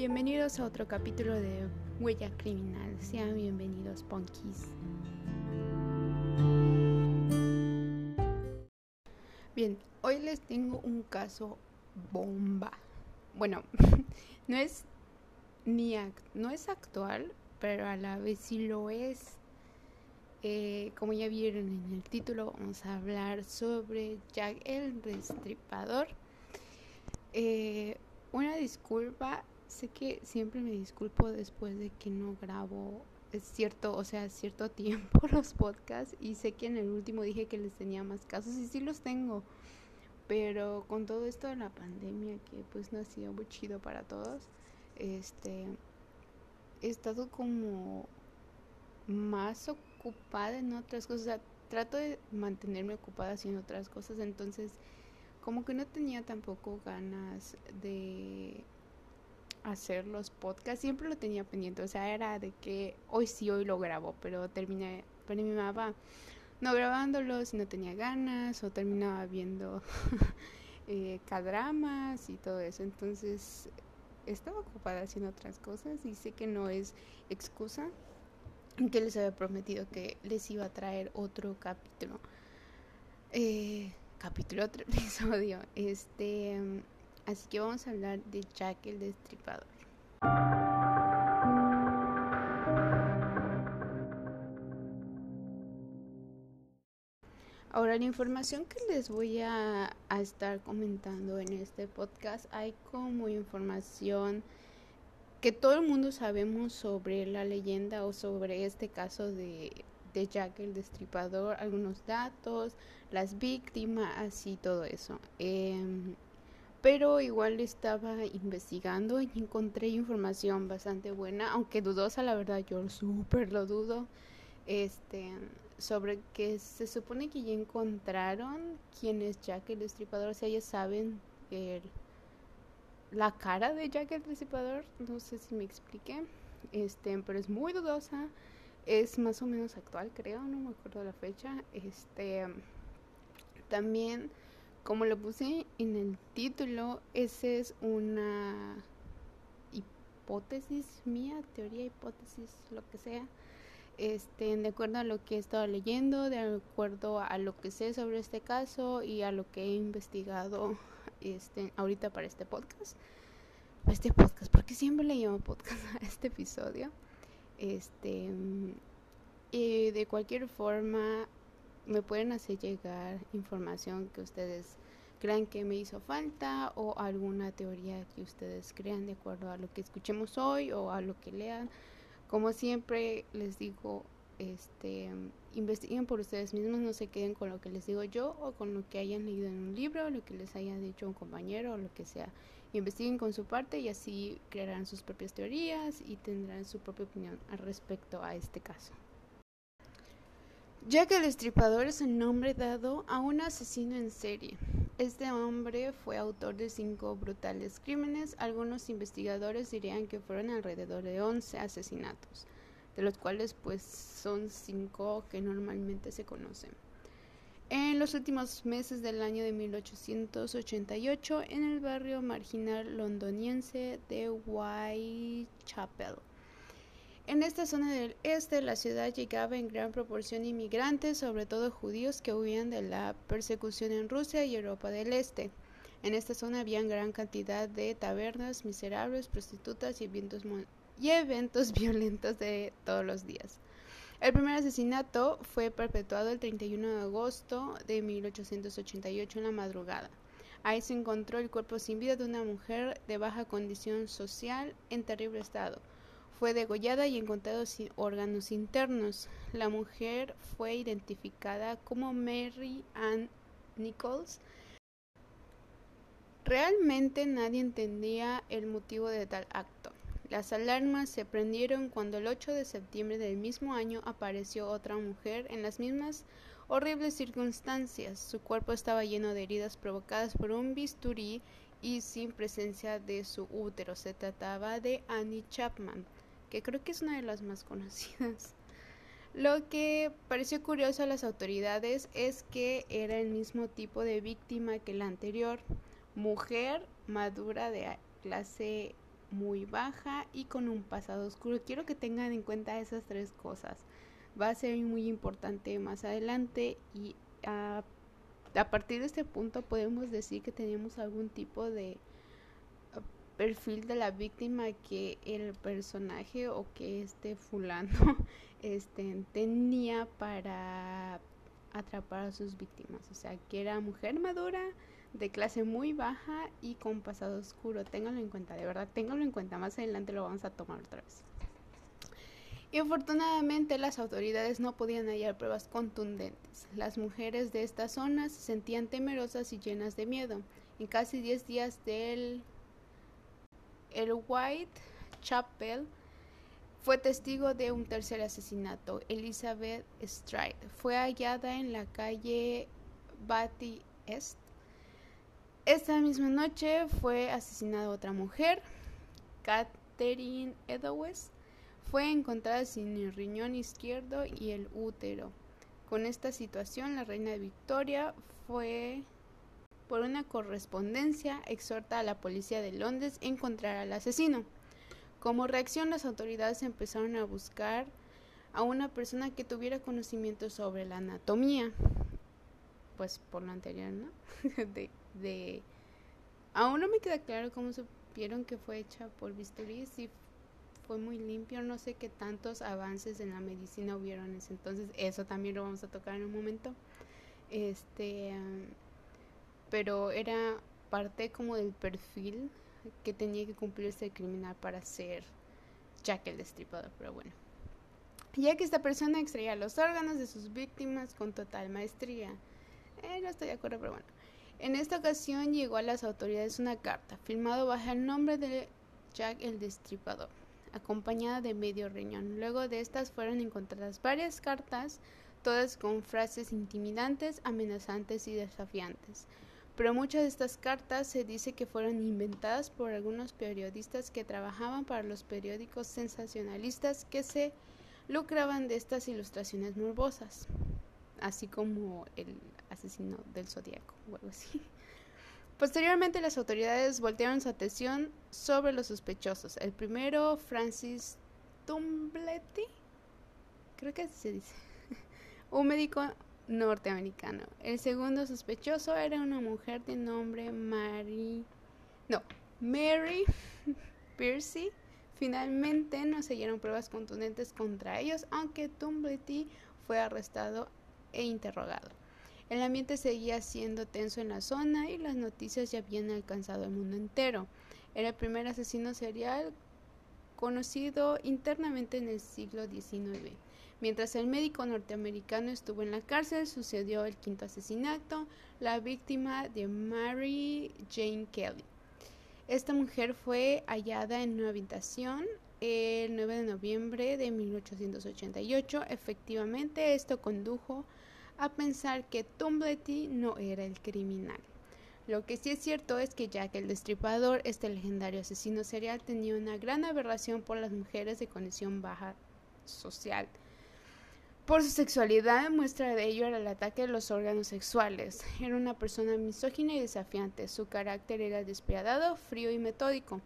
Bienvenidos a otro capítulo de Huella Criminal. Sean bienvenidos, Punkies. Bien, hoy les tengo un caso bomba. Bueno, no es ni no es actual, pero a la vez sí lo es. Eh, como ya vieron en el título, vamos a hablar sobre Jack el Destripador. Eh, una disculpa, sé que siempre me disculpo después de que no grabo es cierto, o sea, cierto tiempo los podcasts y sé que en el último dije que les tenía más casos y sí los tengo. Pero con todo esto de la pandemia que pues no ha sido muy chido para todos, este he estado como más ocupada en otras cosas. trato de mantenerme ocupada haciendo otras cosas. Entonces, como que no tenía tampoco ganas de hacer los podcasts. Siempre lo tenía pendiente. O sea, era de que hoy sí, hoy lo grabo. Pero terminé, terminaba no grabándolos y no tenía ganas. O terminaba viendo eh, cadramas y todo eso. Entonces, estaba ocupada haciendo otras cosas. Y sé que no es excusa que les había prometido que les iba a traer otro capítulo. Eh, capítulo, otro episodio. Este, así que vamos a hablar de Jack el Destripador. Ahora, la información que les voy a, a estar comentando en este podcast, hay como información que todo el mundo sabemos sobre la leyenda o sobre este caso de, Jack el Destripador, algunos datos, las víctimas y todo eso. Em, pero igual estaba investigando y encontré información bastante buena, aunque dudosa, la verdad, yo súper lo dudo. Este, sobre que se supone que ya encontraron quién es Jack el Destripador, o sea, ya saben el la cara de Jack el Destripador, no sé si me expliqué, este, pero es muy dudosa, es más o menos actual, creo, no me acuerdo la fecha, este, también, como lo puse en el título, esa es una hipótesis mía, teoría, hipótesis, lo que sea, este, de acuerdo a lo que he estado leyendo, de acuerdo a lo que sé sobre este caso y a lo que he investigado este, ahorita para este podcast. Este podcast, porque siempre le llamo podcast a este episodio. Este, y de cualquier forma, me pueden hacer llegar información que ustedes crean que me hizo falta o alguna teoría que ustedes crean de acuerdo a lo que escuchemos hoy o a lo que lean. Como siempre les digo, este, investiguen por ustedes mismos, no se queden con lo que les digo yo o con lo que hayan leído en un libro, lo que les haya dicho un compañero o lo que sea. Investiguen con su parte y así crearán sus propias teorías y tendrán su propia opinión al respecto a este caso. Jack el Destripador es el nombre dado a un asesino en serie. Este hombre fue autor de cinco brutales crímenes. Algunos investigadores dirían que fueron alrededor de 11 asesinatos de los cuales pues son cinco que normalmente se conocen. En los últimos meses del año de 1888, en el barrio marginal londoniense de Whitechapel. En esta zona del este la ciudad llegaba en gran proporción inmigrantes, sobre todo judíos que huían de la persecución en Rusia y Europa del Este. En esta zona había gran cantidad de tabernas miserables, prostitutas y eventos y eventos violentos de todos los días. El primer asesinato fue perpetuado el 31 de agosto de 1888 en la madrugada. Ahí se encontró el cuerpo sin vida de una mujer de baja condición social en terrible estado. Fue degollada y encontrado sin órganos internos. La mujer fue identificada como Mary Ann Nichols. Realmente nadie entendía el motivo de tal acto. Las alarmas se prendieron cuando el 8 de septiembre del mismo año apareció otra mujer en las mismas horribles circunstancias. Su cuerpo estaba lleno de heridas provocadas por un bisturí y sin presencia de su útero. Se trataba de Annie Chapman, que creo que es una de las más conocidas. Lo que pareció curioso a las autoridades es que era el mismo tipo de víctima que la anterior, mujer madura de clase muy baja y con un pasado oscuro. Quiero que tengan en cuenta esas tres cosas. Va a ser muy importante más adelante y a, a partir de este punto podemos decir que tenemos algún tipo de perfil de la víctima que el personaje o que este fulano este, tenía para atrapar a sus víctimas. O sea, que era mujer madura, de clase muy baja y con pasado oscuro. Ténganlo en cuenta, de verdad, ténganlo en cuenta. Más adelante lo vamos a tomar otra vez. Y afortunadamente las autoridades no podían hallar pruebas contundentes. Las mujeres de esta zona se sentían temerosas y llenas de miedo. En casi 10 días del el White Chapel fue testigo de un tercer asesinato. Elizabeth Stride fue hallada en la calle Batty Est. Esta misma noche fue asesinada otra mujer, Catherine Edowes. Fue encontrada sin el riñón izquierdo y el útero. Con esta situación, la reina Victoria fue por una correspondencia exhorta a la policía de Londres a encontrar al asesino. Como reacción, las autoridades empezaron a buscar a una persona que tuviera conocimiento sobre la anatomía. Pues por lo anterior, ¿no? de, de... Aún no me queda claro cómo supieron que fue hecha por bisturí, si fue muy limpio, no sé qué tantos avances en la medicina hubieron en ese entonces, eso también lo vamos a tocar en un momento. Este, pero era parte como del perfil que tenía que cumplirse el criminal para ser Jack el Destripador, pero bueno. Ya que esta persona extraía los órganos de sus víctimas con total maestría. Eh, no estoy de acuerdo, pero bueno. En esta ocasión llegó a las autoridades una carta, firmado bajo el nombre de Jack el Destripador, acompañada de medio riñón. Luego de estas fueron encontradas varias cartas, todas con frases intimidantes, amenazantes y desafiantes pero muchas de estas cartas se dice que fueron inventadas por algunos periodistas que trabajaban para los periódicos sensacionalistas que se lucraban de estas ilustraciones morbosas, así como el asesino del zodiaco o algo así. Posteriormente las autoridades voltearon su atención sobre los sospechosos. El primero, Francis Tumbletti, creo que así se dice, un médico norteamericano. El segundo sospechoso era una mujer de nombre Mary. No, Mary Piercy. Finalmente no se hallaron pruebas contundentes contra ellos, aunque Tumblety fue arrestado e interrogado. El ambiente seguía siendo tenso en la zona y las noticias ya habían alcanzado el mundo entero. Era el primer asesino serial conocido internamente en el siglo XIX. Mientras el médico norteamericano estuvo en la cárcel, sucedió el quinto asesinato, la víctima de Mary Jane Kelly. Esta mujer fue hallada en una habitación el 9 de noviembre de 1888. Efectivamente, esto condujo a pensar que Tumblety no era el criminal. Lo que sí es cierto es que Jack el Destripador, este legendario asesino serial, tenía una gran aberración por las mujeres de condición baja social. Por su sexualidad, muestra de ello era el ataque de los órganos sexuales. Era una persona misógina y desafiante. Su carácter era despiadado, frío y metódico,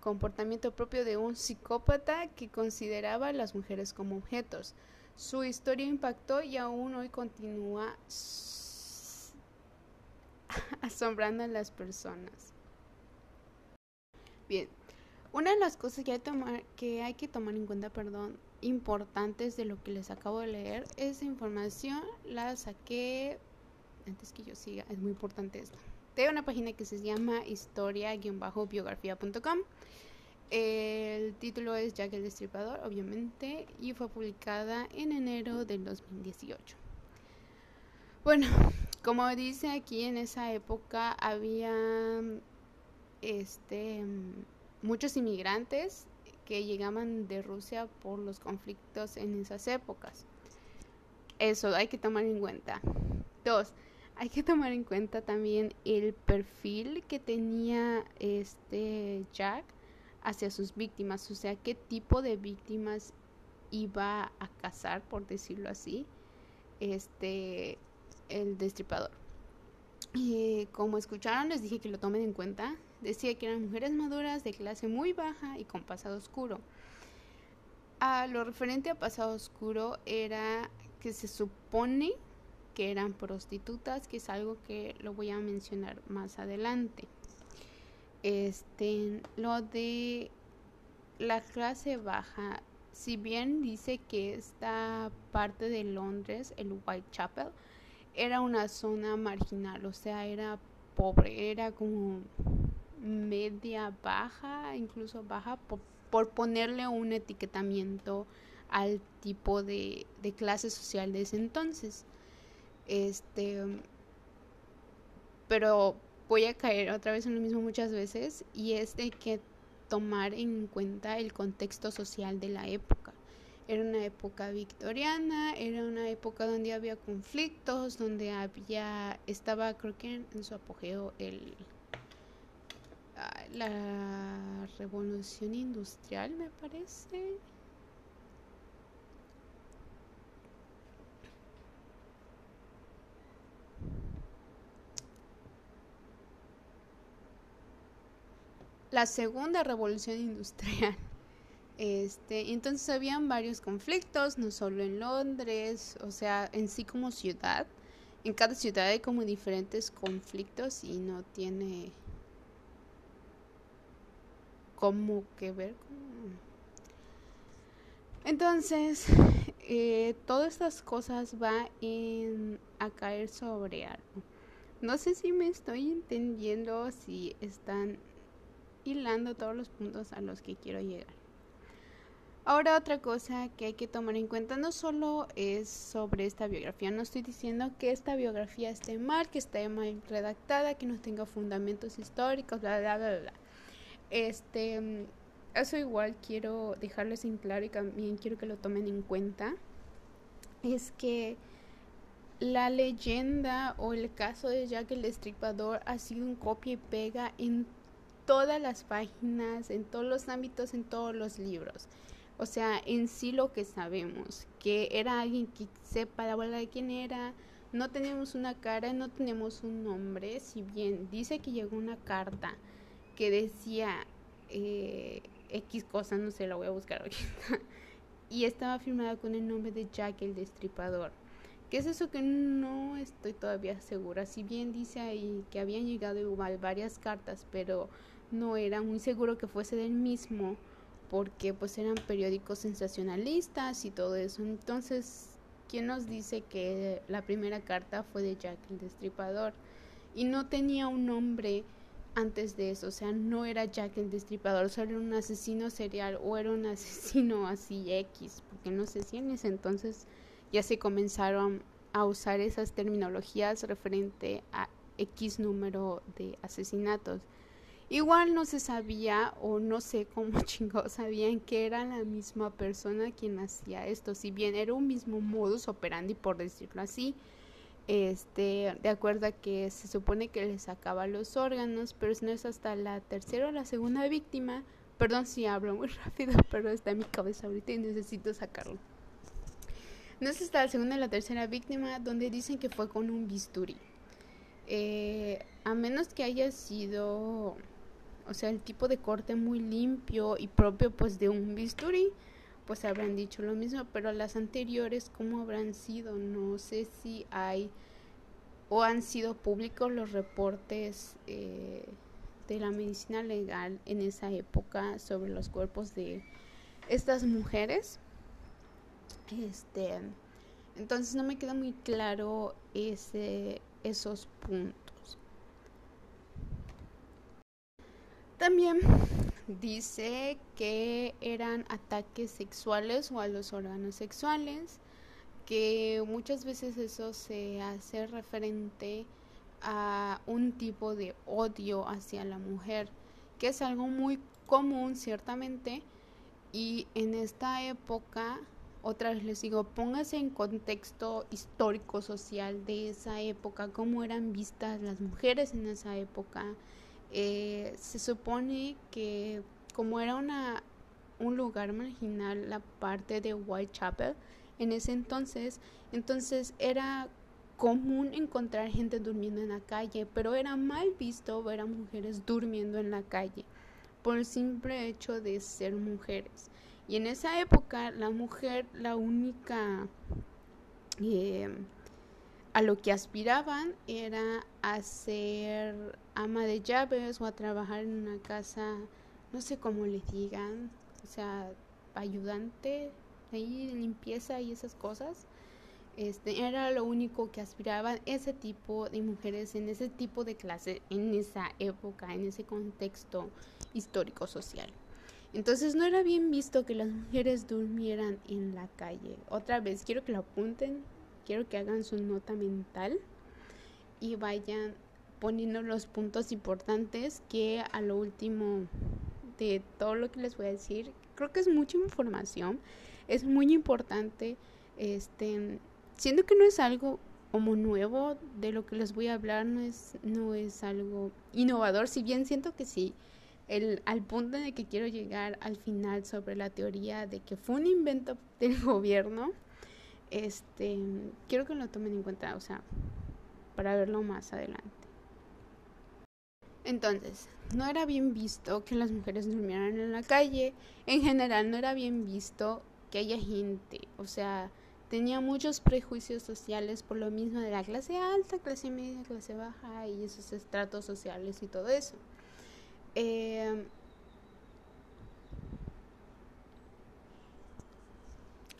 comportamiento propio de un psicópata que consideraba a las mujeres como objetos. Su historia impactó y aún hoy continúa asombrando a las personas. Bien, una de las cosas que hay, tomar, que hay que tomar en cuenta, perdón, importantes de lo que les acabo de leer. Esa información la saqué antes que yo siga, es muy importante esto. De una página que se llama historia-biografía.com. El título es Jack el Destripador, obviamente, y fue publicada en enero del 2018. Bueno, como dice aquí, en esa época había este, muchos inmigrantes que llegaban de Rusia por los conflictos en esas épocas. Eso hay que tomar en cuenta. Dos, hay que tomar en cuenta también el perfil que tenía este Jack hacia sus víctimas, o sea, qué tipo de víctimas iba a cazar, por decirlo así, este el destripador. eh, como escucharon, les dije que lo tomen en cuenta. Decía que eran mujeres maduras de clase muy baja y con pasado oscuro. A lo referente a pasado oscuro era que se supone que eran prostitutas, que es algo que lo voy a mencionar más adelante. Este, lo de la clase baja, si bien dice que esta parte de Londres, el Whitechapel, era una zona marginal, o sea, era pobre, era como media baja, incluso baja, por, ponerle un etiquetamiento al tipo de, clase social de ese entonces. Este, pero voy a caer otra vez en lo mismo muchas veces y es de que tomar en cuenta el contexto social de la época. Era una época victoriana, era una época donde había conflictos, donde había, estaba creo que en, su apogeo el la revolución industrial me parece. La segunda revolución industrial. Este, entonces habían varios conflictos, no solo en Londres, o sea, en sí como ciudad. En cada ciudad hay como diferentes conflictos y no tiene como que ver. Entonces, eh, todas estas cosas van a caer sobre algo. No sé si me estoy entendiendo, si están hilando todos los puntos a los que quiero llegar. Ahora otra cosa que hay que tomar en cuenta no solo es sobre esta biografía, no estoy diciendo que esta biografía esté mal, que esté mal redactada, que no tenga fundamentos históricos, bla bla bla bla. Este, eso igual quiero dejarles en claro y también quiero que lo tomen en cuenta. Es que la leyenda o el caso de Jack el Destripador ha sido un copia y pega en todas las páginas, en todos los ámbitos, en todos los libros. O sea, en sí lo que sabemos, que era alguien que sepa la verdad de quién era, no tenemos una cara, no tenemos un nombre, si bien dice que llegó una carta que decía eh, X cosa, no sé, la voy a buscar ahorita, y estaba firmada con el nombre de Jack el Destripador. ¿Qué es eso que no estoy todavía segura? Si bien dice ahí que habían llegado igual varias cartas, pero no era muy seguro que fuese del mismo porque pues eran periódicos sensacionalistas y todo eso. Entonces, ¿quién nos dice que la primera carta fue de Jack el Destripador? Y no tenía un nombre antes de eso, o sea, no era Jack el Destripador, solo era un asesino serial o era un asesino así X, porque no sé si en ese entonces ya se comenzaron a usar esas terminologías referente a X número de asesinatos. Igual no se sabía o no sé cómo chingados sabían que era la misma persona quien hacía esto, si bien era un mismo modus operandi por decirlo así. Este, de acuerdo a que se supone que le sacaba los órganos, pero no es hasta la tercera o la segunda víctima. Perdón si hablo muy rápido, pero está en mi cabeza ahorita y necesito sacarlo. No es hasta la segunda o la tercera víctima donde dicen que fue con un bisturí. Eh, a menos que haya sido o sea, el tipo de corte muy limpio y propio pues de un bisturí, pues habrán dicho lo mismo, pero las anteriores, ¿cómo habrán sido? No sé si hay o han sido públicos los reportes eh, de la medicina legal en esa época sobre los cuerpos de estas mujeres. Este, entonces no me queda muy claro ese, esos puntos. También dice que eran ataques sexuales o a los órganos sexuales, que muchas veces eso se hace referente a un tipo de odio hacia la mujer, que es algo muy común ciertamente y en esta época otra vez les digo, póngase en contexto histórico social de esa época, cómo eran vistas las mujeres en esa época, eh, se supone que como era una, un lugar marginal la parte de Whitechapel en ese entonces, entonces era común encontrar gente durmiendo en la calle, pero era mal visto ver a mujeres durmiendo en la calle por el simple hecho de ser mujeres. Y en esa época la mujer, la única eh, a lo que aspiraban era a ser ama de llaves o a trabajar en una casa, no sé cómo le digan, o sea, ayudante ahí limpieza y esas cosas. Este, era lo único que aspiraban ese tipo de mujeres en ese tipo de clase, en esa época, en ese contexto histórico social. Entonces no era bien visto que las mujeres durmieran en la calle. Otra vez, quiero que lo apunten, quiero que hagan su nota mental y vayan poniendo los puntos importantes que a lo último de todo lo que les voy a decir, creo que es mucha información, es muy importante este siento que no es algo como nuevo de lo que les voy a hablar, no es, no es algo innovador, si bien siento que sí, el, al punto el que quiero llegar al final sobre la teoría de que fue un invento del gobierno, este, quiero que lo tomen en cuenta, o sea, para verlo más adelante. Entonces, no era bien visto que las mujeres durmieran en la calle, en general no era bien visto que haya gente, o sea, tenía muchos prejuicios sociales por lo mismo de la clase alta, clase media, clase baja y esos estratos sociales y todo eso. Em,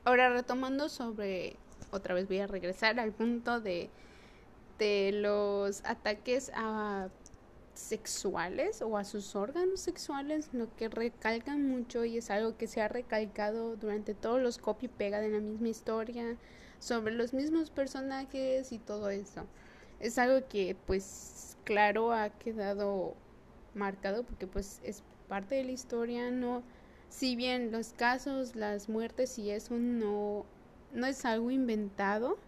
ahora retomando sobre, otra vez voy a regresar al punto de, de los ataques a sexuales o a sus órganos sexuales, lo que recalcan mucho y es algo que se ha recalcado durante todos los copy pega de la misma historia, sobre los mismos personajes y todo eso. Es algo que pues claro ha quedado marcado porque pues es parte de la historia, no si bien los casos, las muertes y eso no no es algo inventado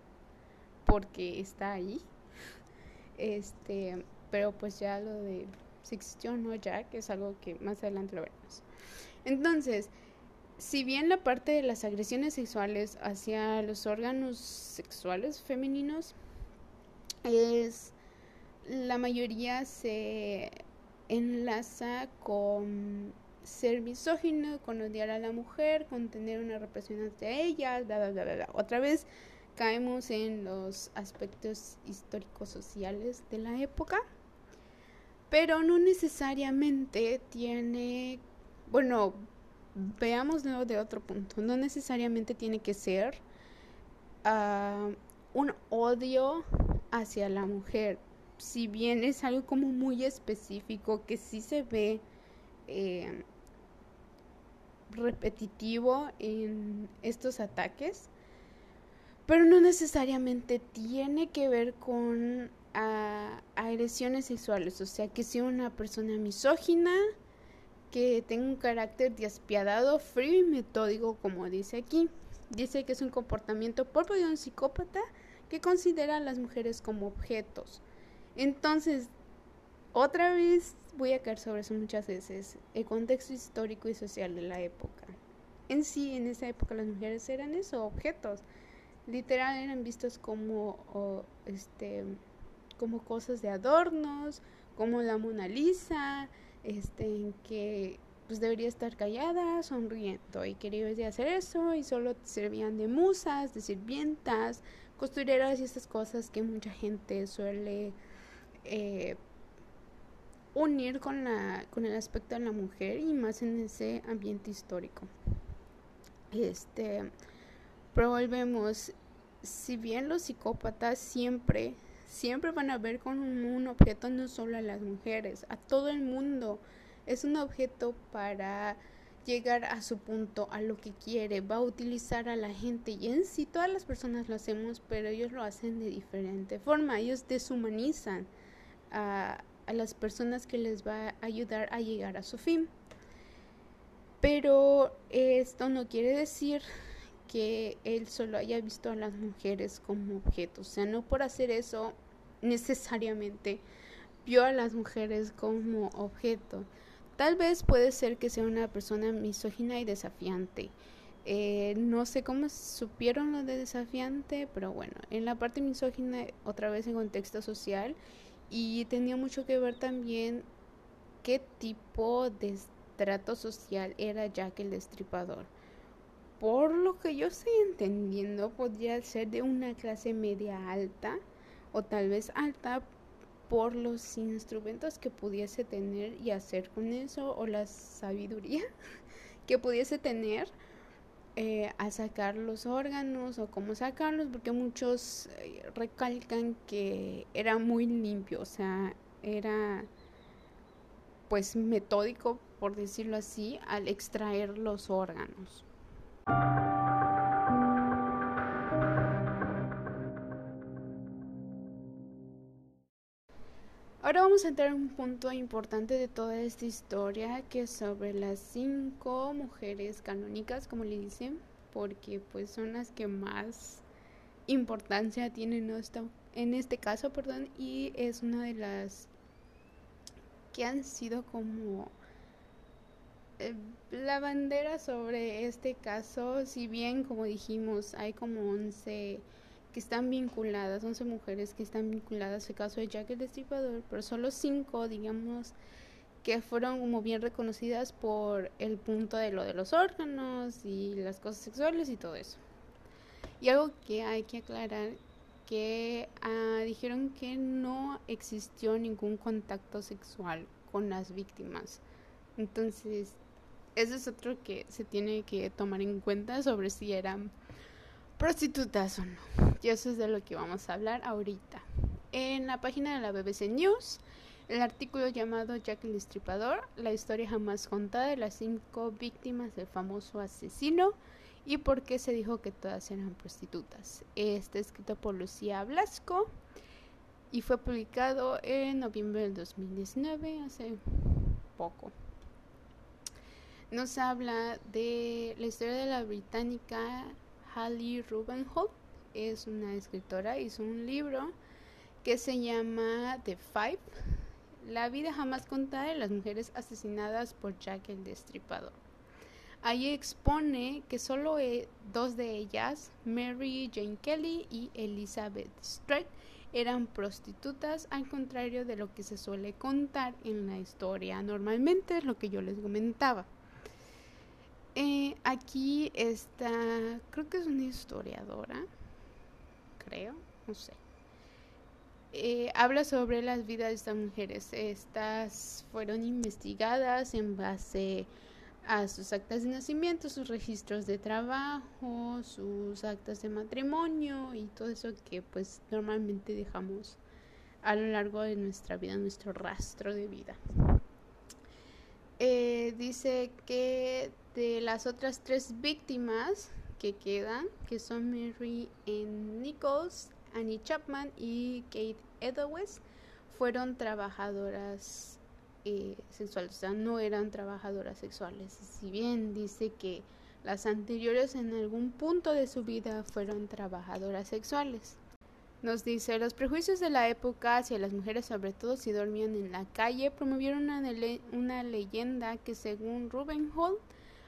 porque está ahí. Este pero pues ya lo de si existió no ya, que es algo que más adelante lo veremos. Entonces, si bien la parte de las agresiones sexuales hacia los órganos sexuales femeninos es la mayoría se enlaza con ser misógino, con odiar a la mujer, con tener una represión hacia ella, bla, bla, bla, bla. Otra vez caemos en los aspectos históricos sociales de la época pero no necesariamente tiene, bueno, veámoslo de otro punto, no necesariamente tiene que ser uh, un odio hacia la mujer, si bien es algo como muy específico que sí se ve eh, repetitivo en estos ataques, pero no necesariamente tiene que ver con a agresiones sexuales, o sea, que sea una persona misógina, que tenga un carácter despiadado, frío y metódico, como dice aquí. Dice que es un comportamiento propio de un psicópata que considera a las mujeres como objetos. Entonces, otra vez voy a caer sobre eso muchas veces, el contexto histórico y social de la época. En sí, en esa época las mujeres eran eso, objetos. Literal eran vistos como este como cosas de adornos, como la Mona Lisa, este, que pues debería estar callada, sonriendo, y quería hacer eso, y solo servían de musas, de sirvientas, costureras y estas cosas que mucha gente suele eh, unir con, la, con el aspecto de la mujer y más en ese ambiente histórico. Este, pero volvemos, si bien los psicópatas siempre siempre van a ver con un objeto no solo a las mujeres, a todo el mundo. Es un objeto para llegar a su punto, a lo que quiere, va a utilizar a la gente y en sí todas las personas lo hacemos, pero ellos lo hacen de diferente forma, ellos deshumanizan a, a las personas que les va a ayudar a llegar a su fin. Pero esto no quiere decir que él solo haya visto a las mujeres como objetos. O sea, no por hacer eso necesariamente vio a las mujeres como objeto. Tal vez puede ser que sea una persona misógina y desafiante. Eh, no sé cómo supieron lo de desafiante, pero bueno, en la parte misógina, otra vez en contexto social, y tenía mucho que ver también qué tipo de estrato social era Jack el Destripador. Por lo que yo estoy entendiendo, podría ser de una clase media alta o tal vez alta por los instrumentos que pudiese tener y hacer con eso o la sabiduría que pudiese tener eh, a sacar los órganos o cómo sacarlos, porque muchos eh, recalcan que era muy limpio, o sea, era pues metódico, por decirlo así, al extraer los órganos. Ahora vamos a entrar en un punto importante de toda esta historia, que es sobre las cinco mujeres canónicas, como le dicen, porque pues son las que más importancia tienen en este caso, perdón, y es una de las que han sido como la bandera sobre este caso, si bien como dijimos hay como 11 que están vinculadas, 11 mujeres que están vinculadas al caso de Jack el Destripador, pero solo 5, digamos, que fueron como bien reconocidas por el punto de lo de los órganos y las cosas sexuales y todo eso. Y algo que hay que aclarar, que ah, dijeron que no existió ningún contacto sexual con las víctimas. Entonces, eso es otro que se tiene que tomar en cuenta sobre si eran prostitutas o no. Y eso es de lo que vamos a hablar ahorita. En la página de la BBC News, el artículo llamado Jack el Destripador, la historia jamás contada de las cinco víctimas del famoso asesino y por qué se dijo que todas eran prostitutas. Está escrito por Lucía Blasco y fue publicado en noviembre del 2019, hace poco. Nos habla de la historia de la británica Hallie Rubenholt es una escritora, hizo un libro que se llama The Five, la vida jamás contada de las mujeres asesinadas por Jack el Destripador. Ahí expone que solo eh, dos de ellas, Mary Jane Kelly y Elizabeth Strait, eran prostitutas, al contrario de lo que se suele contar en la historia. Normalmente es lo que yo les comentaba. Eh, aquí está, creo que es una historiadora, creo, no sé. Eh, habla sobre las vidas de estas mujeres. Estas fueron investigadas en base a sus actas de nacimiento, sus registros de trabajo, sus actas de matrimonio y todo eso que pues normalmente dejamos a lo largo de nuestra vida, nuestro rastro de vida. Eh, dice que de las otras tres víctimas que quedan, que son Mary Nichols, Annie Chapman y Kate Edowes, fueron trabajadoras eh, sexuales, o sea, no eran trabajadoras sexuales. Si bien dice que las anteriores en algún punto de su vida fueron trabajadoras sexuales. Nos dice, los prejuicios de la época hacia las mujeres, sobre todo si dormían en la calle, promovieron una, una leyenda que según Ruben Holt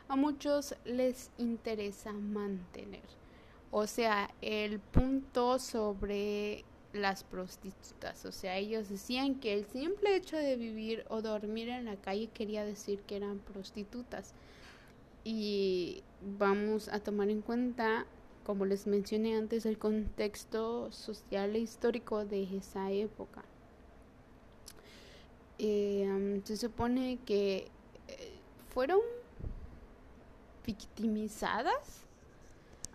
a muchos les interesa mantener. O sea, el punto sobre las prostitutas. O sea, ellos decían que el simple hecho de vivir o dormir en la calle quería decir que eran prostitutas. Y vamos a tomar en cuenta, como les mencioné antes, el contexto social e histórico de esa época. Eh, se supone que eh, fueron victimizadas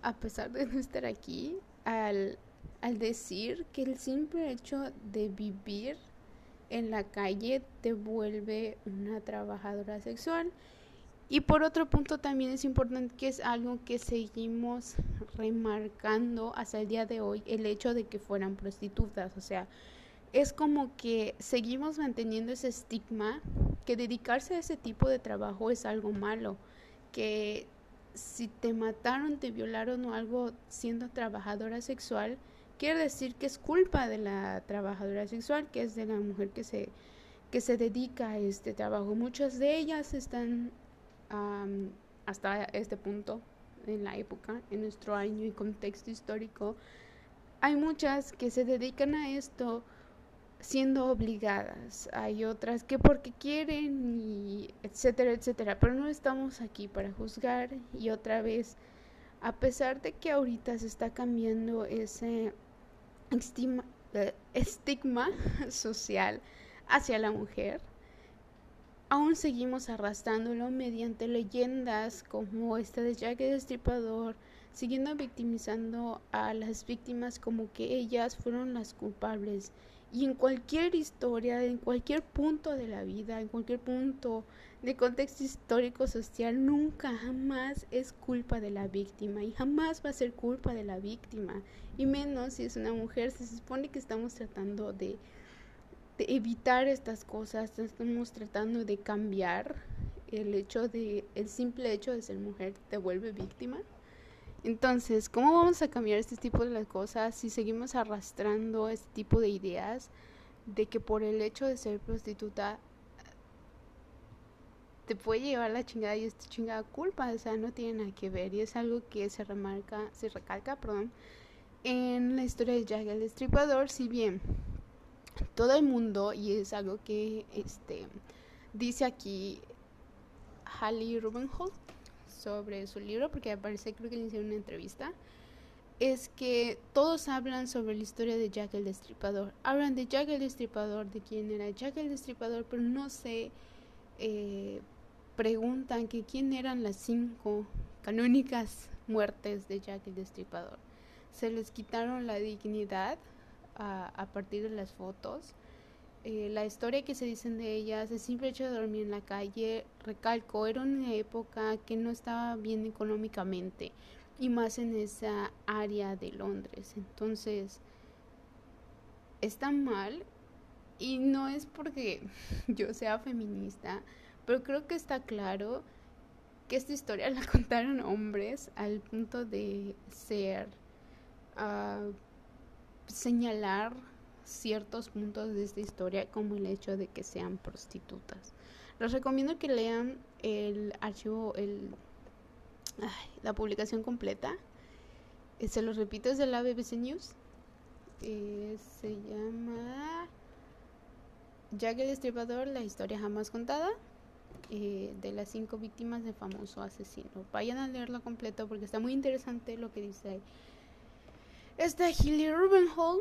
a pesar de no estar aquí al, al decir que el simple hecho de vivir en la calle te vuelve una trabajadora sexual. Y por otro punto también es importante que es algo que seguimos remarcando hasta el día de hoy, el hecho de que fueran prostitutas. O sea, es como que seguimos manteniendo ese estigma que dedicarse a ese tipo de trabajo es algo malo que si te mataron, te violaron o algo siendo trabajadora sexual, quiere decir que es culpa de la trabajadora sexual, que es de la mujer que se, que se dedica a este trabajo. Muchas de ellas están hasta este punto en la época, en nuestro año y contexto histórico, hay muchas que se dedican a esto siendo obligadas, hay otras que porque quieren y etcétera, etcétera, pero no estamos aquí para juzgar. Y otra vez, a pesar de que ahorita se está cambiando ese estigma, eh, estigma social hacia la mujer, aún seguimos arrastrándolo mediante leyendas como esta de Jack el Destripador, siguiendo victimizando a las víctimas como que ellas fueron las culpables. Y en cualquier historia, en cualquier punto de la vida, en cualquier punto de contexto histórico social, nunca jamás es culpa de la víctima y jamás va a ser culpa de la víctima. Y menos si es una mujer, se supone que estamos tratando de evitar estas cosas, estamos tratando de cambiar el hecho de, el simple hecho de ser mujer te vuelve víctima. Entonces, ¿cómo vamos a cambiar este tipo de las cosas si seguimos arrastrando este tipo de ideas de que por el hecho de ser prostituta te puede llevar la chingada y esta chingada culpa? O sea, no tiene nada que ver y es algo que se remarca, se recalca, perdón, en la historia de Jack el Destripador, si bien todo el mundo, y es algo que este, dice aquí Hallie Rubenholt sobre su libro, porque aparece, creo que le hicieron una entrevista, es que todos hablan sobre la historia de Jack el Destripador. Hablan de Jack el Destripador, de quién era Jack el Destripador, pero no se eh, preguntan que quién eran las cinco canónicas muertes de Jack el Destripador. Se les quitaron la dignidad a, partir de las fotos. Eh, la historia que se dicen de ellas, el simple hecho de dormir en la calle, recalco, era una época que no estaba bien económicamente y más en esa área de Londres. Entonces, está mal y no es porque yo sea feminista, pero creo que está claro que esta historia la contaron hombres al punto de ser uh, señalar ciertos puntos de esta historia como el hecho de que sean prostitutas. Les recomiendo que lean el archivo, el, la publicación completa. Eh, se los repito, es de la BBC News. Eh, se llama Jack el Destripador, la historia jamás contada. Eh, de las cinco víctimas del famoso asesino. Vayan a leerlo completo porque está muy interesante lo que dice ahí. Esta Hilly Rubenhall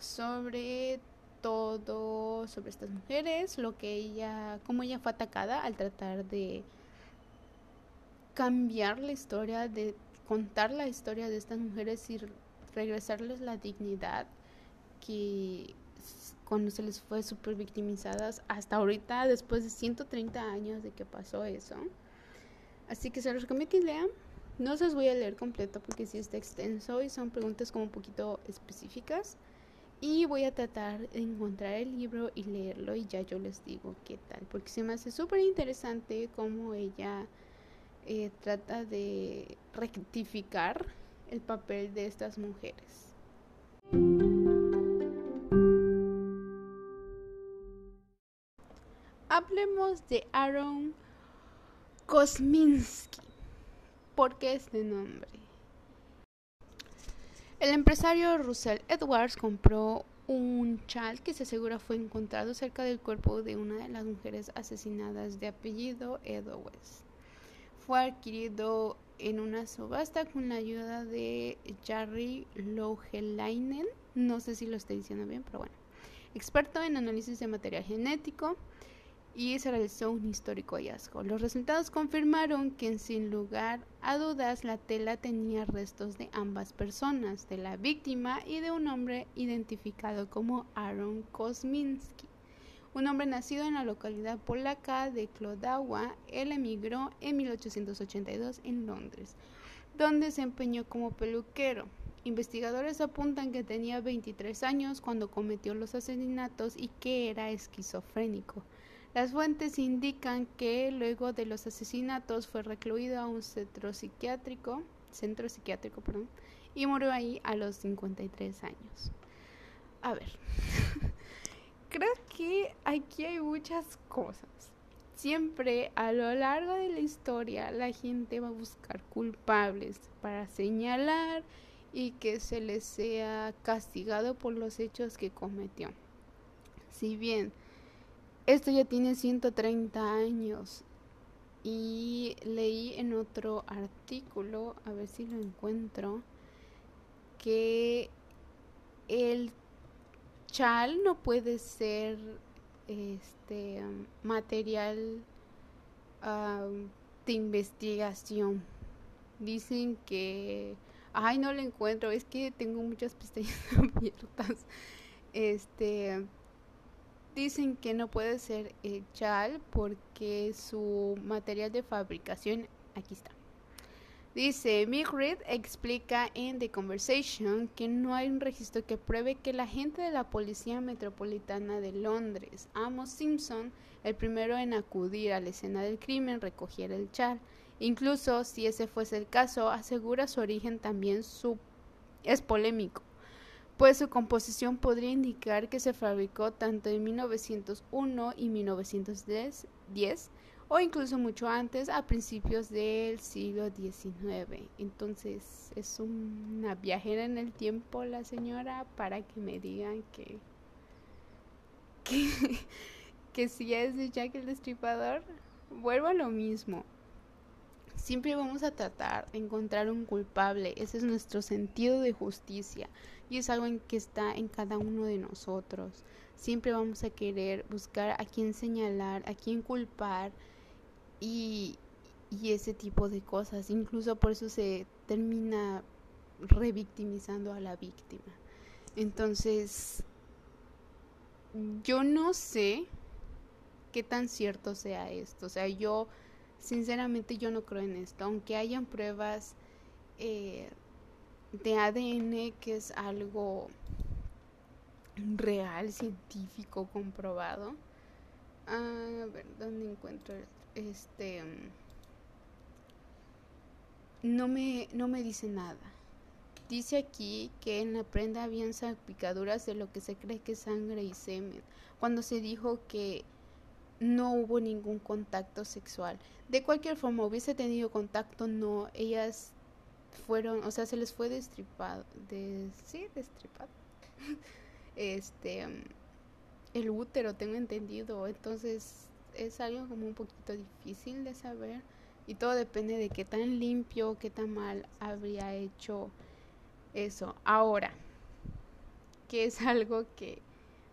sobre todo sobre estas mujeres, lo que ella, cómo ella fue atacada al tratar de cambiar la historia, de contar la historia de estas mujeres y regresarles la dignidad que cuando se les fue súper victimizadas hasta ahorita, después de 130 años de que pasó eso. Así que se los recomiendo que lean. No se los voy a leer completo porque sí está extenso y son preguntas como un poquito específicas. Y voy a tratar de encontrar el libro y leerlo y ya yo les digo qué tal. Porque se me hace súper interesante cómo ella eh, trata de rectificar el papel de estas mujeres. Hablemos de Aaron Kosminski. ¿Por qué este nombre? El empresario Russell Edwards compró un chal que se asegura fue encontrado cerca del cuerpo de una de las mujeres asesinadas de apellido Edwards. Fue adquirido en una subasta con la ayuda de Jerry Lohelainen, no sé si lo estoy diciendo bien, pero bueno, experto en análisis de material genético y se realizó un histórico hallazgo. Los resultados confirmaron que sin lugar a dudas la tela tenía restos de ambas personas, de la víctima y de un hombre identificado como Aaron Kosminski. Un hombre nacido en la localidad polaca de Klodawa, él emigró en 1882 en Londres, donde se empeñó como peluquero. Investigadores apuntan que tenía 23 años cuando cometió los asesinatos y que era esquizofrénico. Las fuentes indican que luego de los asesinatos fue recluido a un centro psiquiátrico, centro psiquiátrico, perdón, y murió ahí a los 53 años. A ver, creo que aquí hay muchas cosas. siempre a lo largo de la historia la gente va a buscar culpables para señalar y que se les sea castigado por los hechos que cometió. Si bien esto ya tiene 130 años y leí en otro artículo, a ver si lo encuentro, que el chal no puede ser este material de investigación. Dicen que ay no lo encuentro, es que tengo muchas pestañas abiertas. Este dicen que no puede ser el chal porque su material de fabricación aquí está Dice, Mick explica en The Conversation que no hay un registro que pruebe que la gente de la Policía Metropolitana de Londres, Amos Simpson, el primero en acudir a la escena del crimen, recogiera el chal. Incluso si ese fuese el caso, asegura su origen también su... es polémico, pues su composición podría indicar que se fabricó tanto en 1901 y 1910 o incluso mucho antes, a principios del siglo XIX. Entonces es una viajera en el tiempo la señora para que me digan que, que, que si es de Jack el Destripador, vuelvo a lo mismo. Siempre vamos a tratar de encontrar un culpable, ese es nuestro sentido de justicia y es algo en que está en cada uno de nosotros. Siempre vamos a querer buscar a quién señalar, a quién culpar, y, y ese tipo de cosas. Incluso por eso se termina revictimizando a la víctima. Entonces, yo no sé qué tan cierto sea esto. O sea, yo, sinceramente, yo no creo en esto. Aunque hayan pruebas eh, de ADN, que es algo real, científico, comprobado. Ah, a ver, ¿dónde encuentro este no me, no me dice nada. Dice aquí que en la prenda habían salpicaduras de lo que se cree que es sangre y semen, cuando se dijo que no hubo ningún contacto sexual. De cualquier forma, hubiese tenido contacto, no, ellas fueron, o sea, se les fue destripado, de, sí, destripado. este, el útero, tengo entendido, entonces es algo como un poquito difícil de saber y todo depende de qué tan limpio, qué tan mal habría hecho eso. Ahora, que es algo que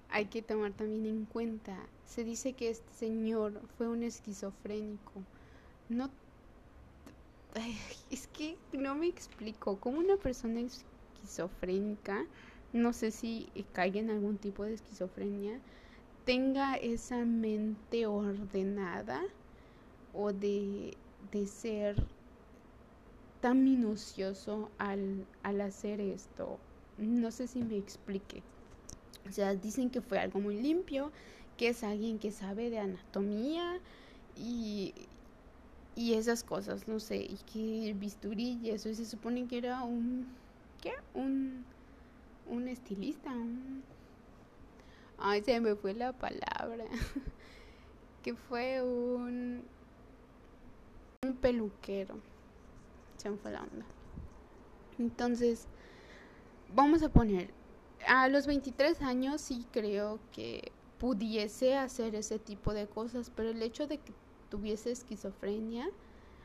hay que tomar también en cuenta. Se dice que este señor fue un esquizofrénico. No es que no me explico cómo una persona esquizofrénica, no sé si caiga en algún tipo de esquizofrenia, tenga esa mente ordenada o de, ser tan minucioso al, al hacer esto. No sé si me explique. O sea, dicen que fue algo muy limpio, que es alguien que sabe de anatomía y, y esas cosas, no sé, y que el bisturí y eso, y se supone que era un, ¿qué? Un, un estilista, un, Ay, se me fue la palabra. que fue un. Un peluquero. Se me fue la onda. Entonces, vamos a poner. A los 23 años sí creo que pudiese hacer ese tipo de cosas, pero el hecho de que tuviese esquizofrenia,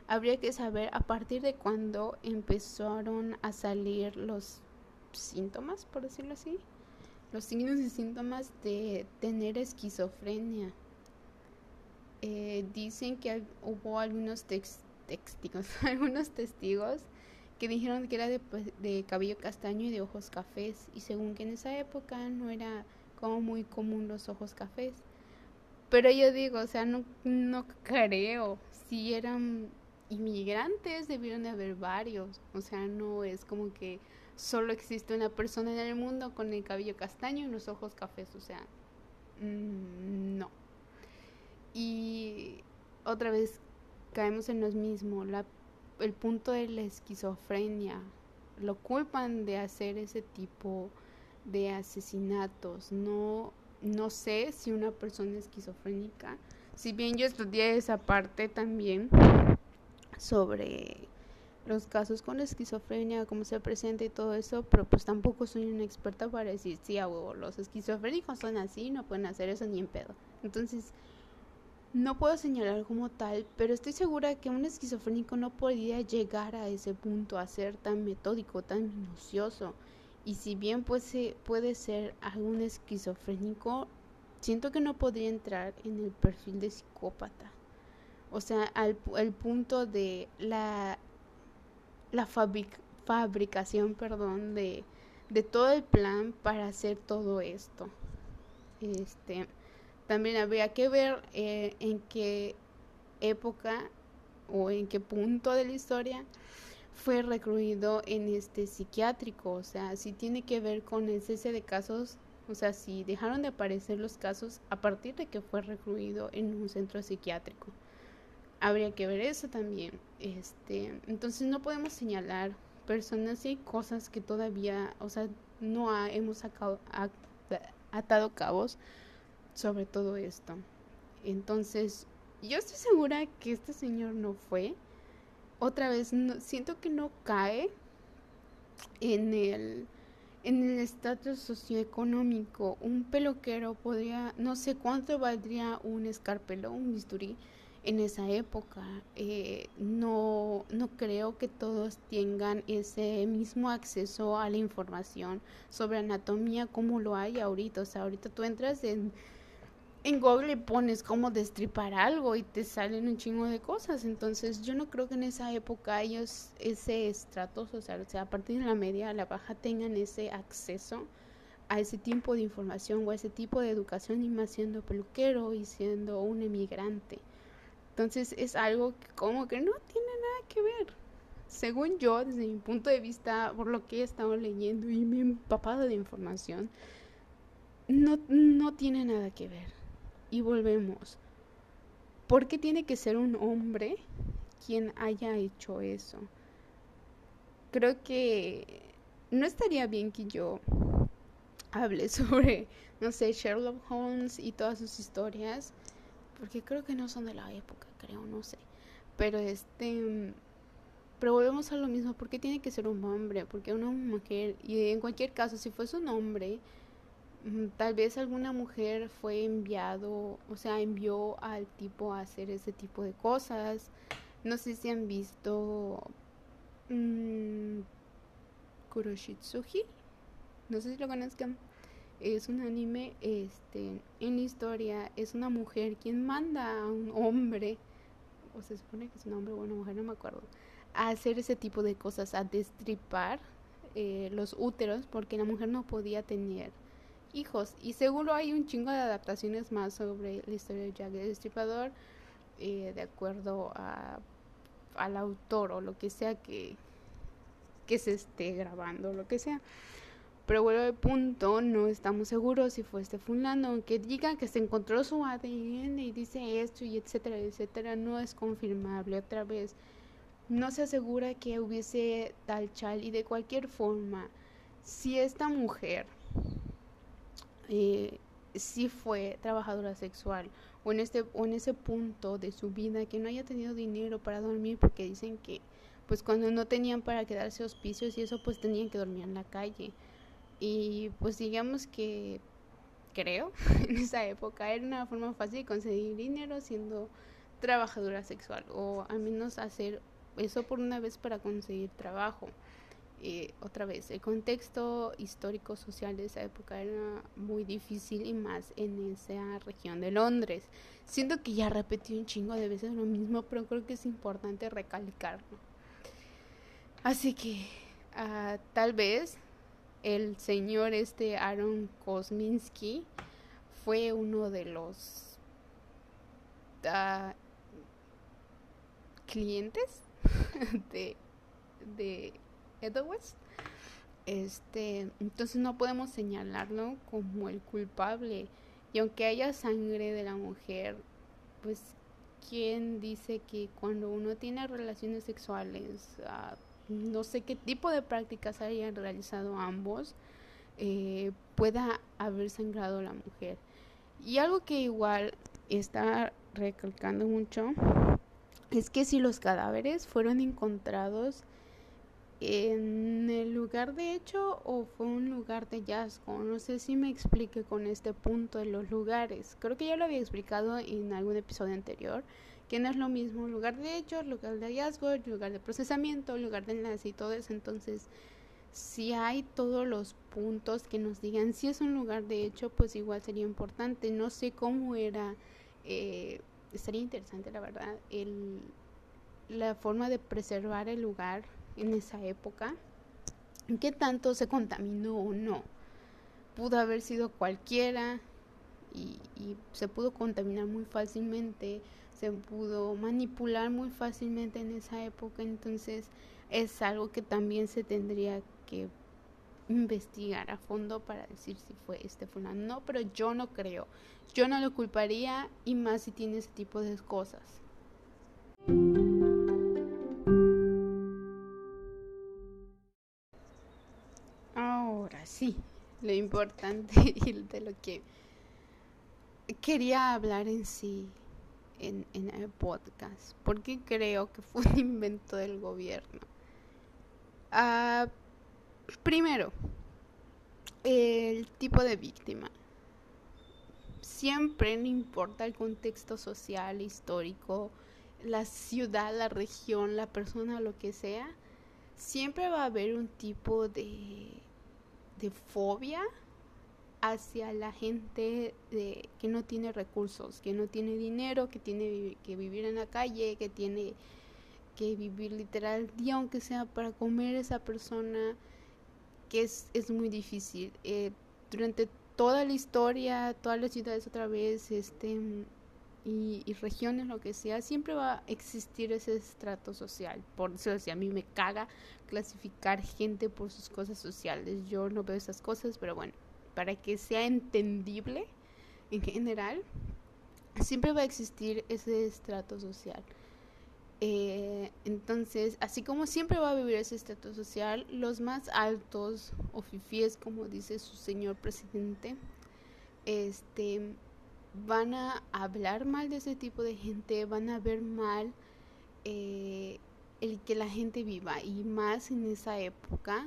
habría que saber a partir de cuándo empezaron a salir los síntomas, por decirlo así los signos y síntomas de tener esquizofrenia. Eh, dicen que hubo algunos testigos, algunos testigos que dijeron que era de, pues, de, cabello castaño y de ojos cafés y según que en esa época no era como muy común los ojos cafés. Pero yo digo, o sea, no, no creo. Si eran inmigrantes, debieron de haber varios. O sea, no es como que solo existe una persona en el mundo con el cabello castaño y los ojos cafés, o sea, mm, no. Y otra vez caemos en lo mismo, la, el punto de la esquizofrenia, lo culpan de hacer ese tipo de asesinatos, no, no sé si una persona esquizofrénica si bien yo estudié esa parte también sobre los casos con esquizofrenia, cómo se presenta y todo eso, pero pues tampoco soy una experta para decir sí, los esquizofrénicos son así, no pueden hacer eso ni en pedo. Entonces, no puedo señalar como tal, pero estoy segura que un esquizofrénico no podría llegar a ese punto, a ser tan metódico, tan minucioso. Y si bien puede, ser algún esquizofrénico, siento que no podría entrar en el perfil de psicópata. O sea, al el punto de la, la fabricación, perdón, de, de todo el plan para hacer todo esto. Este, también habría que ver eh, en qué época o en qué punto de la historia fue recluido en este psiquiátrico, o sea, si tiene que ver con el cese de casos, o sea, si dejaron de aparecer los casos a partir de que fue recluido en un centro psiquiátrico. Habría que ver eso también. Este, entonces no podemos señalar personas y cosas que todavía, o sea, no hemos atado cabos sobre todo esto. Entonces, yo estoy segura que este señor no fue. Otra vez, no, siento que no cae en el en el estatus socioeconómico. Un peluquero podría, no sé cuánto valdría un escarpelo, un bisturí en esa época. Eh, no, no creo que todos tengan ese mismo acceso a la información sobre anatomía como lo hay ahorita. O sea, ahorita tú entras en en Google pones cómo destripar algo y te salen un chingo de cosas. Entonces yo no creo que en esa época ellos, ese estrato social, o sea, a partir de la media a la baja, tengan ese acceso a ese tipo de información o a ese tipo de educación y más siendo peluquero y siendo un emigrante. Entonces es algo que como que no tiene nada que ver. Según yo, desde mi punto de vista, por lo que he estado leyendo y me he empapado de información, no, no tiene nada que ver y volvemos. ¿Por qué tiene que ser un hombre quien haya hecho eso? Creo que no estaría bien que yo hable sobre, no sé, Sherlock Holmes y todas sus historias, porque creo que no son de la época, creo, no sé. Pero este, pero volvemos a lo mismo, ¿por qué tiene que ser un hombre? Porque una mujer, y en cualquier caso, si fuese un hombre, Tal vez alguna mujer fue enviado, o sea, envió al tipo a hacer ese tipo de cosas. No sé si han visto mmm, Kuroshitsuji. No sé si lo conozcan. Es un anime, este, en la historia es una mujer quien manda a un hombre, o se supone que es un hombre o una mujer, no me acuerdo, a hacer ese tipo de cosas, a destripar eh, los úteros, porque la mujer no podía tener hijos. Y seguro hay un chingo de adaptaciones más sobre la historia de Jack el Destripador, eh, de acuerdo a, al autor o lo que sea que, que se esté grabando, lo que sea. Pero vuelvo al punto, no estamos seguros si fue este fulano, aunque digan que se encontró su ADN y dice esto y etcétera, etcétera, no es confirmable otra vez. No se asegura que hubiese tal chal y de cualquier forma, si esta mujer eh, si fue trabajadora sexual o en este o en ese punto de su vida que no haya tenido dinero para dormir porque dicen que pues cuando no tenían para quedarse hospicios y eso pues tenían que dormir en la calle. Y pues digamos que creo en esa época era una forma fácil de conseguir dinero siendo trabajadora sexual o al menos hacer eso por una vez para conseguir trabajo eh, otra vez, el contexto histórico social de esa época era muy difícil y más en esa región de Londres. Siento que ya repetí un chingo de veces lo mismo, pero creo que es importante recalcarlo. Así que uh, tal vez el señor este Aaron Kosminski fue uno de los uh, clientes de Edwards. Este, entonces no podemos señalarlo como el culpable. Y aunque haya sangre de la mujer, pues quién dice que cuando uno tiene relaciones sexuales, ah, no sé qué tipo de prácticas hayan realizado ambos, eh, pueda haber sangrado la mujer. Y algo que igual está recalcando mucho es que si los cadáveres fueron encontrados en el lugar de hecho o fue un lugar de hallazgo. No sé si me explique con este punto de los lugares. Creo que ya lo había explicado en algún episodio anterior, que no es lo mismo lugar de hecho, lugar de hallazgo, lugar de procesamiento, lugar de enlace y todo eso. Entonces, si hay todos los puntos que nos digan si es un lugar de hecho, pues igual sería importante. No sé cómo era, eh, estaría interesante la verdad, el, la forma de preservar el lugar en esa época, qué tanto se contaminó o no. Pudo haber sido cualquiera y, se pudo contaminar muy fácilmente, se pudo manipular muy fácilmente en esa época, entonces es algo que también se tendría que investigar a fondo para decir si fue este fulano. No, pero yo no creo. Yo no lo culparía y más si tiene ese tipo de cosas. Lo importante y de lo que quería hablar en sí en, en el podcast, porque creo que fue un invento del gobierno. Uh, primero, el tipo de víctima. Siempre, no importa el contexto social, histórico, la ciudad, la región, la persona, lo que sea, siempre va a haber un tipo de, de fobia hacia la gente de, que no tiene recursos, que no tiene dinero, que tiene que vivir en la calle, que tiene que vivir literal día aunque sea para comer esa persona que es, es muy difícil. Eh, durante toda la historia todas las ciudades otra vez este y, y, regiones lo que sea siempre va a existir ese estrato social. Por eso decía a mí me caga clasificar gente por sus cosas sociales. Yo no veo esas cosas pero bueno para que sea entendible en general siempre va a existir ese estrato social. Eh, entonces, así como siempre va a vivir ese estatus social, los más altos o fifíes, como dice su señor presidente, este, van a hablar mal de ese tipo de gente, van a ver mal eh, el que la gente viva y más en esa época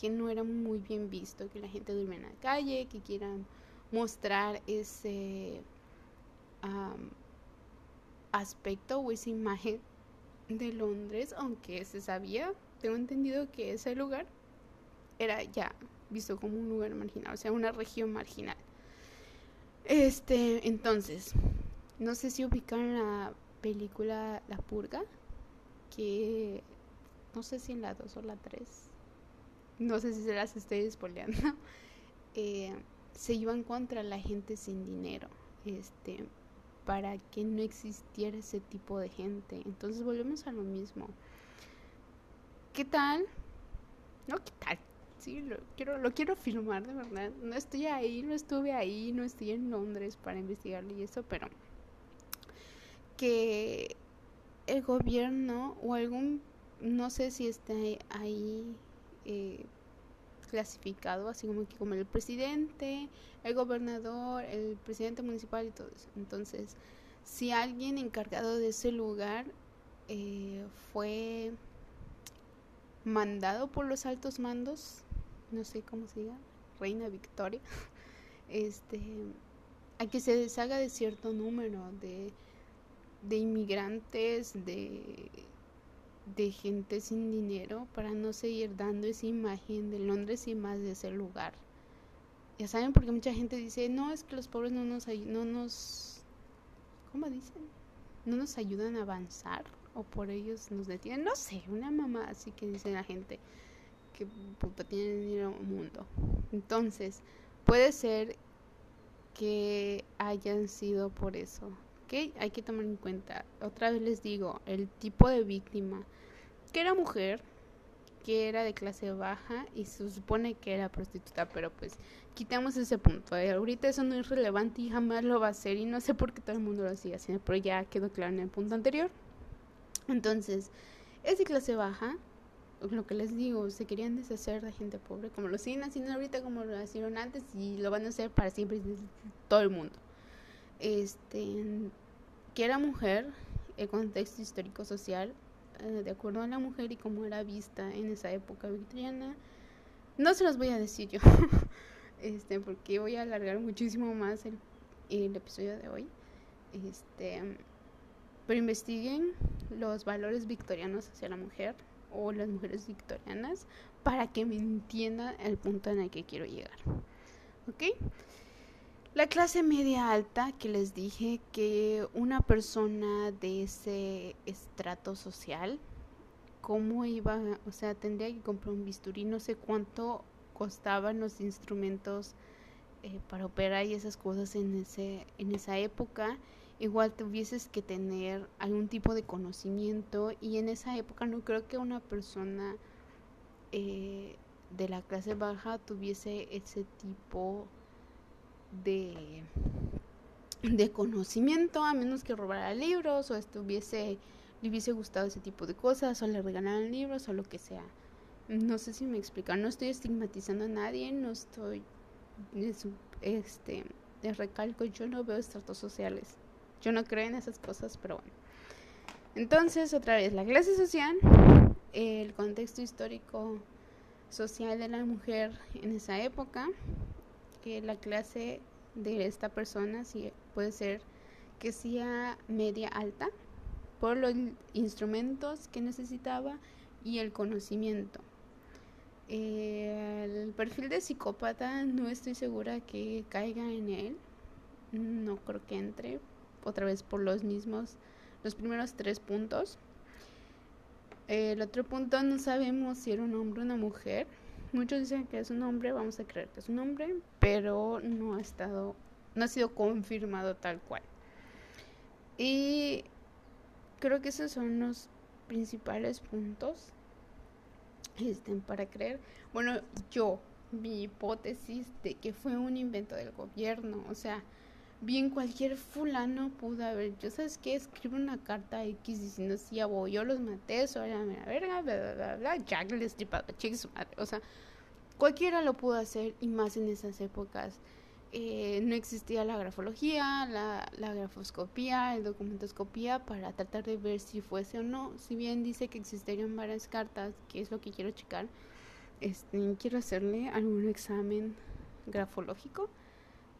que no era muy bien visto que la gente duerme en la calle, que quieran mostrar ese aspecto o esa imagen de Londres, aunque se sabía, tengo entendido que ese lugar era ya visto como un lugar marginal, o sea, una región marginal. Este, entonces, no sé si ubicaron la película La Purga, que no sé si en la 2 o la 3, no sé si se las estoy despoleando, eh, se iban contra la gente sin dinero. Este, para que no existiera ese tipo de gente. Entonces volvemos a lo mismo. ¿Qué tal? No, ¿qué tal? Sí, lo quiero, lo quiero filmar de verdad. No estoy ahí, no estuve ahí, no estoy en Londres para investigarlo y eso, pero que el gobierno o algún, no sé si está ahí eh, clasificado, así como que como el presidente, el gobernador, el presidente municipal y todo eso. Entonces, si alguien encargado de ese lugar eh, fue mandado por los altos mandos, no sé cómo se diga, Reina Victoria, este, a que se deshaga de cierto número de, de inmigrantes, de de gente sin dinero para no seguir dando esa imagen de Londres y más de ese lugar. Ya saben, porque mucha gente dice, no, es que los pobres no nos, no nos, ¿cómo dicen? No nos ayudan a avanzar o por ellos nos detienen. No sé, una mamá así que dice la gente que puta tiene dinero mundo. Entonces, puede ser que hayan sido por eso. ¿Ok? Hay que tomar en cuenta. Otra vez les digo, el tipo de víctima que era mujer, que era de clase baja y se supone que era prostituta, pero pues quitamos ese punto. ¿eh? Ahorita eso no es relevante y jamás lo va a ser y no sé por qué todo el mundo lo sigue haciendo, pero ya quedó claro en el punto anterior. Entonces, es de clase baja, lo que les digo, se querían deshacer de gente pobre, como lo siguen haciendo ahorita, como lo hicieron antes y lo van a hacer para siempre todo el mundo. Este, que era mujer, el contexto histórico-social, eh, de acuerdo a la mujer y cómo era vista en esa época victoriana. No se los voy a decir yo, este, porque voy a alargar muchísimo más el, el episodio de hoy. Este, pero investiguen los valores victorianos hacia la mujer o las mujeres victorianas para que me entiendan el punto en el que quiero llegar. ¿Ok? La clase media alta, que les dije que una persona de ese estrato social, ¿cómo iba? O sea, tendría que comprar un bisturí, no sé cuánto costaban los instrumentos eh, para operar y esas cosas en, ese, en esa época. Igual tuvieses que tener algún tipo de conocimiento y en esa época no creo que una persona eh, de la clase baja tuviese ese tipo de, de conocimiento, a menos que robara libros o estuviese, le hubiese gustado ese tipo de cosas, o le regalaran libros o lo que sea. No sé si me explican, no estoy estigmatizando a nadie, no estoy, este, de recalco, yo no veo estratos sociales, yo no creo en esas cosas, pero bueno. Entonces, otra vez, la clase social, el contexto histórico social de la mujer en esa época, que la clase de esta persona si puede ser que sea media alta por los instrumentos que necesitaba y el conocimiento. el perfil de psicópata no estoy segura que caiga en él. No creo que entre otra vez por los mismos, los primeros tres puntos. El otro punto no sabemos si era un hombre o una mujer. Muchos dicen que es un hombre, vamos a creer que es un hombre, pero no ha estado, no ha sido confirmado tal cual. Y creo que esos son los principales puntos este, para creer. Bueno, yo, mi hipótesis de que fue un invento del gobierno, o sea, bien cualquier fulano pudo haber, sabes que escribe una carta X diciendo si ya voy, yo los maté, soy la verga, bla bla bla Jack el destripador, su madre, o sea, cualquiera lo pudo hacer y más en esas épocas. Eh, no existía la grafología, la, la, grafoscopía, el documentoscopía para tratar de ver si fuese o no. Si bien dice que existirían varias cartas, que es lo que quiero checar, este, quiero hacerle algún examen grafológico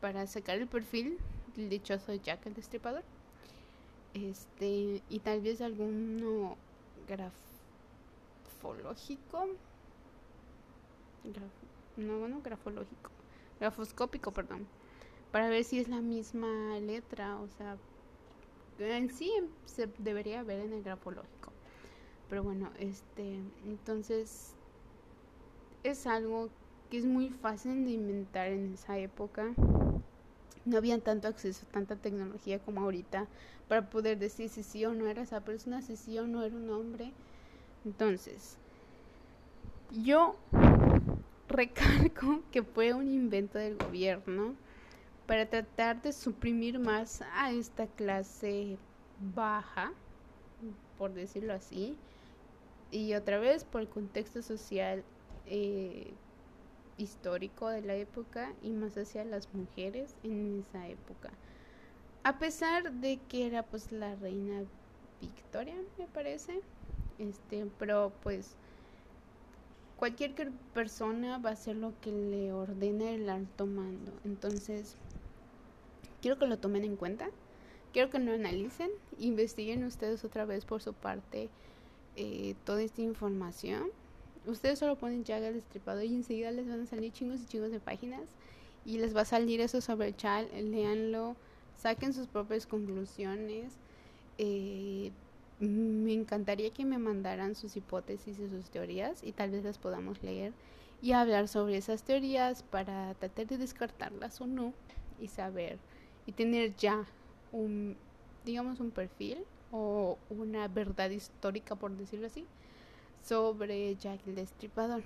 para sacar el perfil del dichoso Jack el Destripador. Este, y tal vez alguno grafológico. no, bueno, grafológico. Grafoscópico, perdón. Para ver si es la misma letra, o sea, en sí se debería ver en el grafológico. Pero bueno, este, entonces es algo que es muy fácil de inventar en esa época no había tanto acceso tanta tecnología como ahorita para poder decir si sí o no era esa persona, si sí o no era un hombre. Entonces, yo recalco que fue un invento del gobierno para tratar de suprimir más a esta clase baja, por decirlo así, y otra vez por el contexto social eh, histórico de la época y más hacia las mujeres en esa época. A pesar de que era pues la reina Victoria, me parece, este, pero pues cualquier persona va a hacer lo que le ordene el alto mando. Entonces, quiero que lo tomen en cuenta, quiero que lo analicen, investiguen ustedes otra vez por su parte eh, toda esta información Ustedes solo ponen Jack el Destripador y enseguida les van a salir chingos y chingos de páginas y les va a salir eso sobre el chat, leanlo, saquen sus propias conclusiones. Eh, me encantaría que me mandaran sus hipótesis y sus teorías y tal vez las podamos leer y hablar sobre esas teorías para tratar de descartarlas o no y saber y tener ya un digamos un perfil o una verdad histórica por decirlo así sobre Jack el Destripador.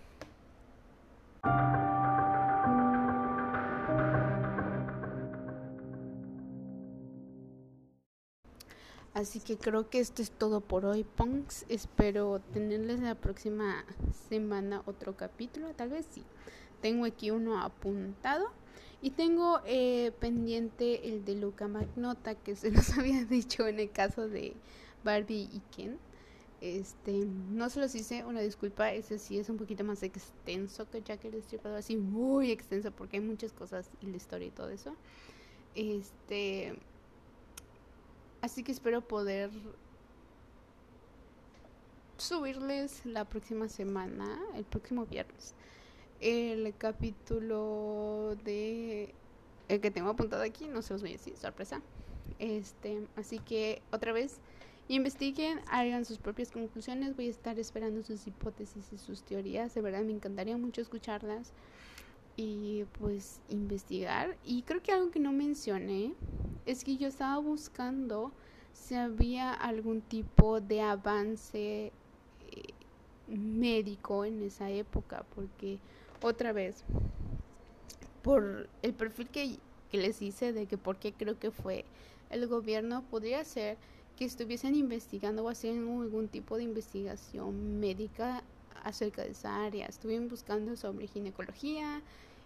Así que creo que esto es todo por hoy, punks. Espero tenerles la próxima semana otro capítulo, tal vez sí. Tengo aquí uno apuntado Y tengo eh, pendiente el de Luca Magnota, que se los había dicho en el caso de Barbie y Ken. Este, no se los hice, una disculpa, ese sí es un poquito más extenso que Jack el Destripador, así muy extenso porque hay muchas cosas y la historia y todo eso. Este, así que espero poder subirles la próxima semana, el próximo viernes, el capítulo de el que tengo apuntado aquí, no se los voy a decir, sorpresa. Este, así que otra vez investiguen, hagan sus propias conclusiones, voy a estar esperando sus hipótesis y sus teorías, de verdad me encantaría mucho escucharlas y pues investigar. Y creo que algo que no mencioné es que yo estaba buscando si había algún tipo de avance médico en esa época, porque otra vez, por el perfil que, que les hice de que por qué creo que fue el gobierno, podría ser que estuviesen investigando o haciendo algún tipo de investigación médica acerca de esa área. Estuvieron buscando sobre ginecología,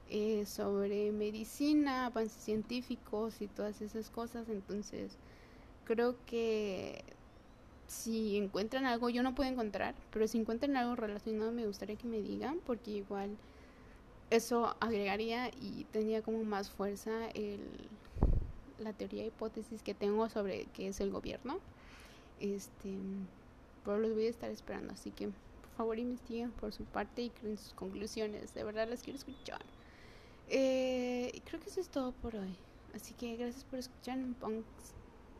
eh, sobre medicina, avances científicos y todas esas cosas. Entonces, creo que si encuentran algo, yo no puedo encontrar, pero si encuentran algo relacionado me gustaría que me digan, porque igual eso agregaría y tendría como más fuerza el, la teoría hipótesis que tengo sobre qué es el gobierno. Este, pero los voy a estar esperando, así que por favor investiguen por su parte y creen sus conclusiones, de verdad las quiero escuchar. Eh, creo que eso es todo por hoy, así que gracias por escuchar.